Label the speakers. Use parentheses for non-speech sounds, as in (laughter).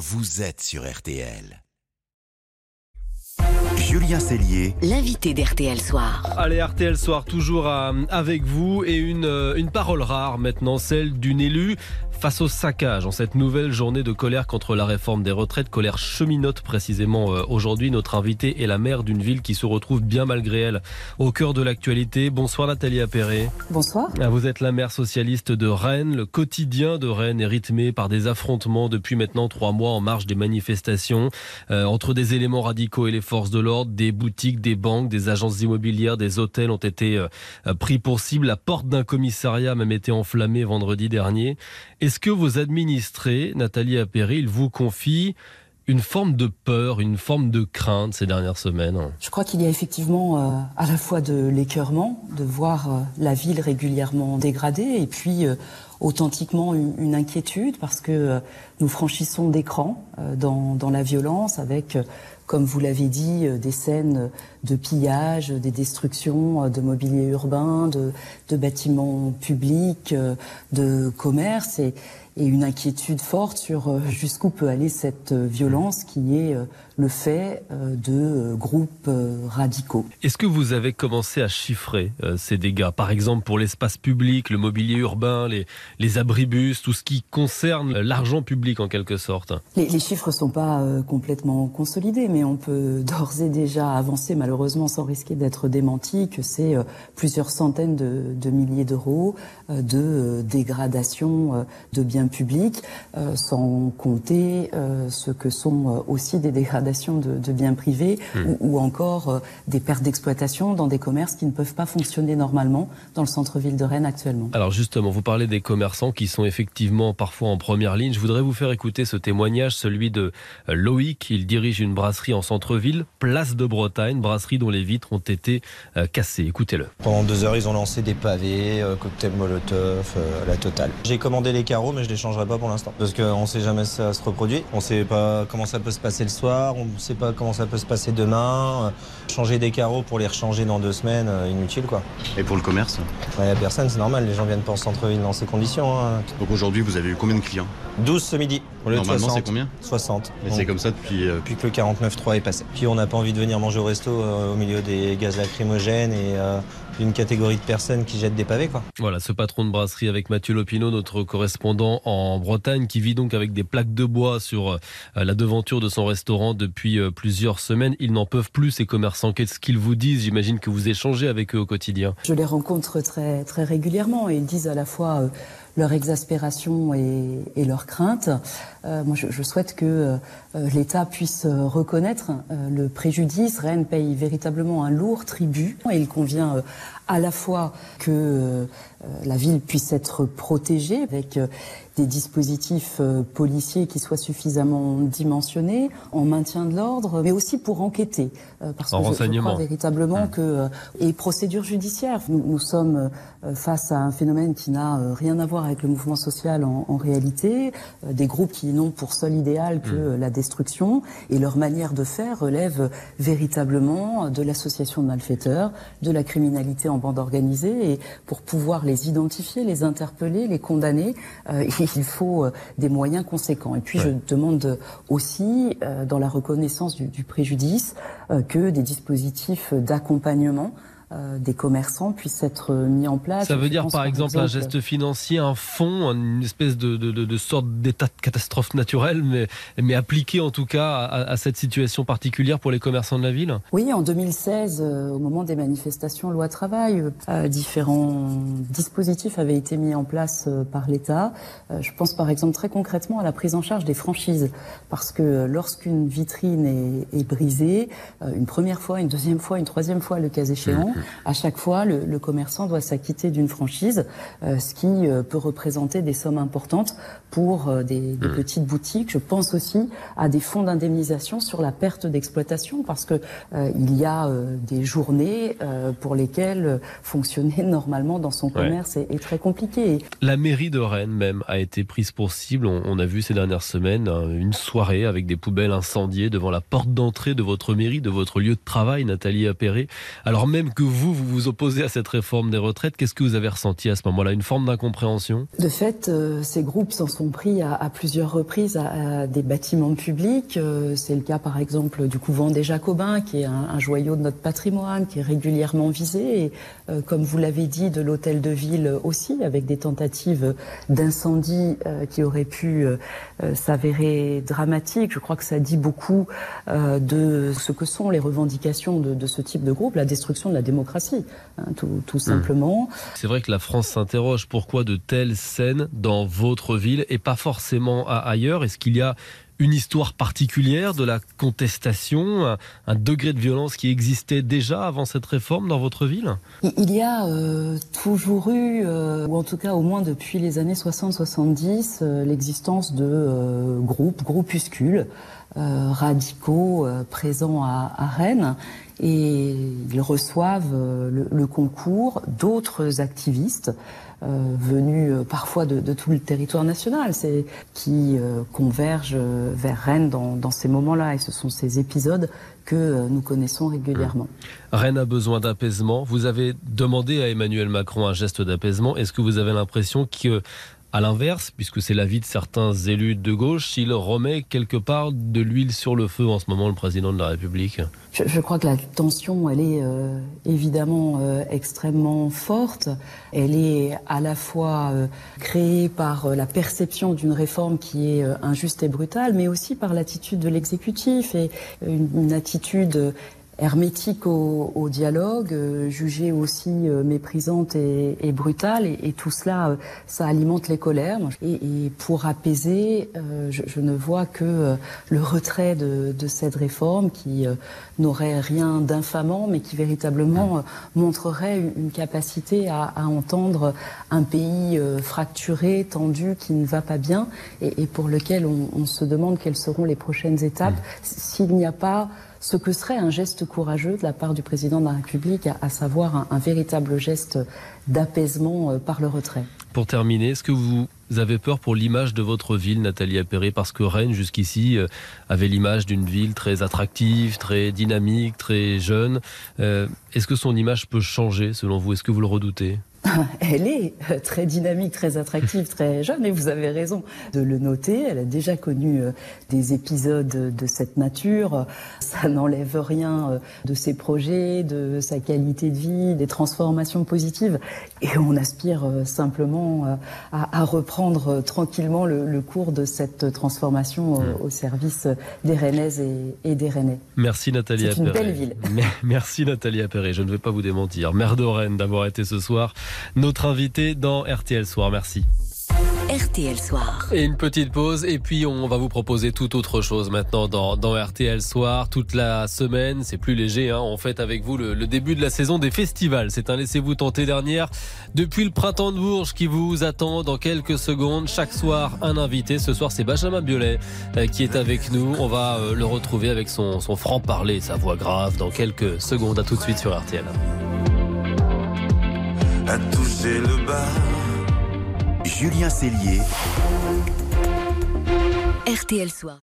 Speaker 1: vous êtes sur RTL. Julien Cellier,
Speaker 2: l'invité d'RTL Soir.
Speaker 3: Allez, RTL Soir, toujours avec vous et une, euh, une parole rare maintenant, celle d'une élue face au saccage en cette nouvelle journée de colère contre la réforme des retraites, colère cheminote précisément euh, aujourd'hui. Notre invitée est la maire d'une ville qui se retrouve bien malgré elle au cœur de l'actualité. Bonsoir Nathalie Appéré.
Speaker 4: Bonsoir.
Speaker 3: Ah, vous êtes la maire socialiste de Rennes. Le quotidien de Rennes est rythmé par des affrontements depuis maintenant trois mois en marge des manifestations euh, entre des éléments radicaux et les forces de l'ordre. Des boutiques, des banques, des agences immobilières, des hôtels ont été euh, pris pour cible. La porte d'un commissariat a même été enflammée vendredi dernier. Est-ce que vos administrés, Nathalie Appéré, ils vous confient une forme de peur, une forme de crainte ces dernières semaines?
Speaker 4: Je crois qu'il y a effectivement euh, à la fois de l'écœurement de voir euh, la ville régulièrement dégradée et puis euh, authentiquement une, inquiétude parce que nous franchissons des crans dans, dans, la violence avec comme vous l'avez dit, des scènes de pillage, des destructions de mobilier urbain, de, de bâtiments publics, de commerce. Et, et une inquiétude forte sur euh, jusqu'où peut aller cette euh, violence qui est euh, le fait de groupes radicaux.
Speaker 3: Est-ce que vous avez commencé à chiffrer ces dégâts? Par exemple pour l'espace public, le mobilier urbain, les, les abribus, tout ce qui concerne l'argent public en quelque sorte?
Speaker 4: Les, les chiffres ne sont pas complètement consolidés, mais on peut (laughs) d'ores et déjà avancer malheureusement sans risquer d'être démenti que c'est plusieurs centaines de, de milliers d'euros de dégradation de biens public, euh, sans compter euh, ce que sont euh, aussi des dégradations de, biens privés hmm. ou, encore des pertes d'exploitation dans des commerces qui ne peuvent pas fonctionner normalement dans le centre-ville de Rennes actuellement.
Speaker 3: Alors justement, vous parlez des commerçants qui sont effectivement parfois en première ligne. Je voudrais vous faire écouter ce témoignage, celui de Loïc. Il dirige une brasserie en centre-ville, place de Bretagne, brasserie dont les vitres ont été cassées. Écoutez-le.
Speaker 5: Pendant deux heures, ils ont lancé des pavés, cocktail molotov, la totale. J'ai commandé les carreaux, mais je les changerai pas pour l'instant. Parce qu'on ne sait jamais si ça se reproduit. On ne sait pas comment ça peut se passer le soir. On ne sait pas comment ça peut se passer demain. Changer des carreaux pour les rechanger dans deux semaines, euh, inutile quoi.
Speaker 6: Et pour le commerce
Speaker 5: Il n'y a personne, c'est normal. Les gens viennent pas en centre-ville dans ces conditions. Hein.
Speaker 6: Donc aujourd'hui, vous avez eu combien de clients?
Speaker 5: 12 ce midi.
Speaker 6: Normalement, c'est combien?
Speaker 5: 60.
Speaker 6: Mais c'est comme ça depuis.
Speaker 5: Euh, depuis que le 49.3 est passé. Puis on n'a pas envie de venir manger au resto euh, au milieu des gaz lacrymogènes et d'une catégorie de personnes qui jettent des pavés. Quoi.
Speaker 3: Voilà, ce patron de brasserie avec Mathieu Lopineau, notre correspondant en Bretagne, qui vit donc avec des plaques de bois sur euh, la devanture de son restaurant depuis euh, plusieurs semaines. Ils n'en peuvent plus, ces commerçants. Qu'est-ce qu'ils vous disent? J'imagine que vous échangez avec eux au quotidien.
Speaker 4: Je les rencontre très, très régulièrement et ils disent à la fois... Euh, leur exaspération et, leur crainte. moi, je, souhaite que l'État puisse reconnaître le préjudice. Rennes paye véritablement un lourd tribut et il convient à la fois que la ville puisse être protégée avec des dispositifs euh, policiers qui soient suffisamment dimensionnés, en maintien de l'ordre, mais aussi pour enquêter.
Speaker 3: Euh, parce en que je, crois
Speaker 4: véritablement mmh. que... Euh, et procédure judiciaire. Nous, nous, sommes face à un phénomène qui n'a rien à voir avec le mouvement social en, en réalité, des groupes qui n'ont pour seul idéal que mmh. la destruction, et leur manière de faire relève véritablement de l'association de malfaiteurs, de la criminalité en bande organisée, et pour pouvoir les identifier, les interpeller, les condamner, (laughs) il faut euh, des moyens conséquents. Et puis je demande aussi, euh, dans la reconnaissance du préjudice, euh, que des dispositifs d'accompagnement euh, des commerçants puissent être mis en place.
Speaker 3: Ça veut dire par, exemple, un geste financier, un fonds, une espèce de, de, de, sorte d'état de catastrophe naturelle, mais, mais appliqué en tout cas à, cette situation particulière pour les commerçants de la ville?
Speaker 4: Oui, en 2016, euh, au moment des manifestations loi travail, euh, différents dispositifs avaient été mis en place par l'État. je pense par exemple très concrètement à la prise en charge des franchises, parce que lorsqu'une vitrine est, est, brisée, une première fois, une deuxième fois, une troisième fois, le cas échéant, à chaque fois, le, commerçant doit s'acquitter d'une franchise, euh, ce qui euh, peut représenter des sommes importantes pour euh, des, des mmh. petites boutiques. Je pense aussi à des fonds d'indemnisation sur la perte d'exploitation, parce que il y a des journées pour lesquelles fonctionner (laughs) normalement dans son commerce est, est, très compliqué.
Speaker 3: La mairie de Rennes même a été prise pour cible. On, on a vu ces dernières semaines une soirée avec des poubelles incendiées devant la porte d'entrée de votre mairie, de votre lieu de travail, Nathalie Appéré. Alors même que vous, vous vous opposez à cette réforme des retraites. Qu'est-ce que vous avez ressenti à ce moment-là? Une forme d'incompréhension?
Speaker 4: De fait, euh, ces groupes s'en sont pris à, plusieurs reprises à, des bâtiments publics. Euh, c'est le cas, par exemple, du couvent des Jacobins, qui est un, joyau de notre patrimoine, qui est régulièrement visé. Et, euh, comme vous l'avez dit, de l'hôtel de ville aussi, avec des tentatives d'incendie qui auraient pu s'avérer dramatiques. Je crois que ça dit beaucoup de ce que sont les revendications de, de, ce type de groupe, la destruction de la démocratie, hein, tout, tout, mmh. simplement.
Speaker 3: C'est vrai que la France s'interroge pourquoi de telles scènes dans votre ville et pas forcément ailleurs? Est-ce qu'il y a une histoire particulière de la contestation, un degré de violence qui existait déjà avant cette réforme dans votre ville?
Speaker 4: Il y a euh, toujours eu, euh, ou en tout cas au moins depuis les années 60-70, euh, l'existence de groupes, groupuscules radicaux présents à, à Rennes et ils reçoivent le, le concours d'autres activistes euh, venus euh, parfois de, tout le territoire national, qui euh, convergent vers Rennes dans, dans ces moments-là. Et ce sont ces épisodes que nous connaissons régulièrement.
Speaker 3: Rennes a besoin d'apaisement. Vous avez demandé à Emmanuel Macron un geste d'apaisement. Est-ce que vous avez l'impression que à l'inverse, puisque c'est l'avis de certains élus de gauche, s'il remet quelque part de l'huile sur le feu en ce moment, le président de la République
Speaker 4: je, crois que la tension, elle est euh, évidemment euh, extrêmement forte. Elle est à la fois euh, créée par la perception d'une réforme qui est injuste et brutale, mais aussi par l'attitude de l'exécutif et une attitude hermétique au, au dialogue, euh, jugée aussi euh, méprisante et, et brutale, et, et, tout cela, euh, ça alimente les colères. Et, et pour apaiser, je, je, ne vois que le retrait de, de, cette réforme qui n'aurait rien d'infamant, mais qui véritablement montrerait une, une capacité à, à, entendre un pays fracturé, tendu, qui ne va pas bien, et, pour lequel on, on, se demande quelles seront les prochaines étapes mmh. s'il n'y a pas ce que serait un geste courageux de la part du président de la République, à, savoir un, un, véritable geste d'apaisement euh, par le retrait?
Speaker 3: Pour terminer, est-ce que vous avez peur pour l'image de votre ville, Nathalie Appéré, parce que Rennes, jusqu'ici, euh, avait l'image d'une ville très attractive, très dynamique, très jeune. Euh, est-ce que son image peut changer, selon vous? Est-ce que vous le redoutez? (laughs)
Speaker 4: elle est très dynamique, très attractive, (laughs) très jeune, et vous avez raison de le noter. Elle a déjà connu euh, des épisodes de cette nature. Ça n'enlève rien euh, de ses projets, de sa qualité de vie, des transformations positives. Et on aspire euh, simplement à, reprendre tranquillement le, cours de cette transformation au, au service des Rennaises et, et, des Rennais.
Speaker 3: Merci Nathalie
Speaker 4: C'est une belle ville. (laughs)
Speaker 3: Merci Nathalie Appéré, je ne vais pas vous démentir. Maire de Rennes d'avoir été ce soir notre invité dans RTL Soir. Merci.
Speaker 2: RTL Soir.
Speaker 3: Et une petite pause et puis on va vous proposer tout autre chose maintenant dans, dans RTL Soir. Toute la semaine, c'est plus léger. Hein. On fête avec vous le, le, début de la saison des festivals. C'est un laissez-vous tenter dernière depuis le printemps de Bourges qui vous attend dans quelques secondes. Chaque soir, un invité. Ce soir, c'est Benjamin Biolay euh, qui est avec nous. On va euh, le retrouver avec son, son franc-parler, sa voix grave dans quelques secondes. À tout de suite sur RTL.
Speaker 1: À toucher le bas. Julien Cellier.
Speaker 2: RTL Soir.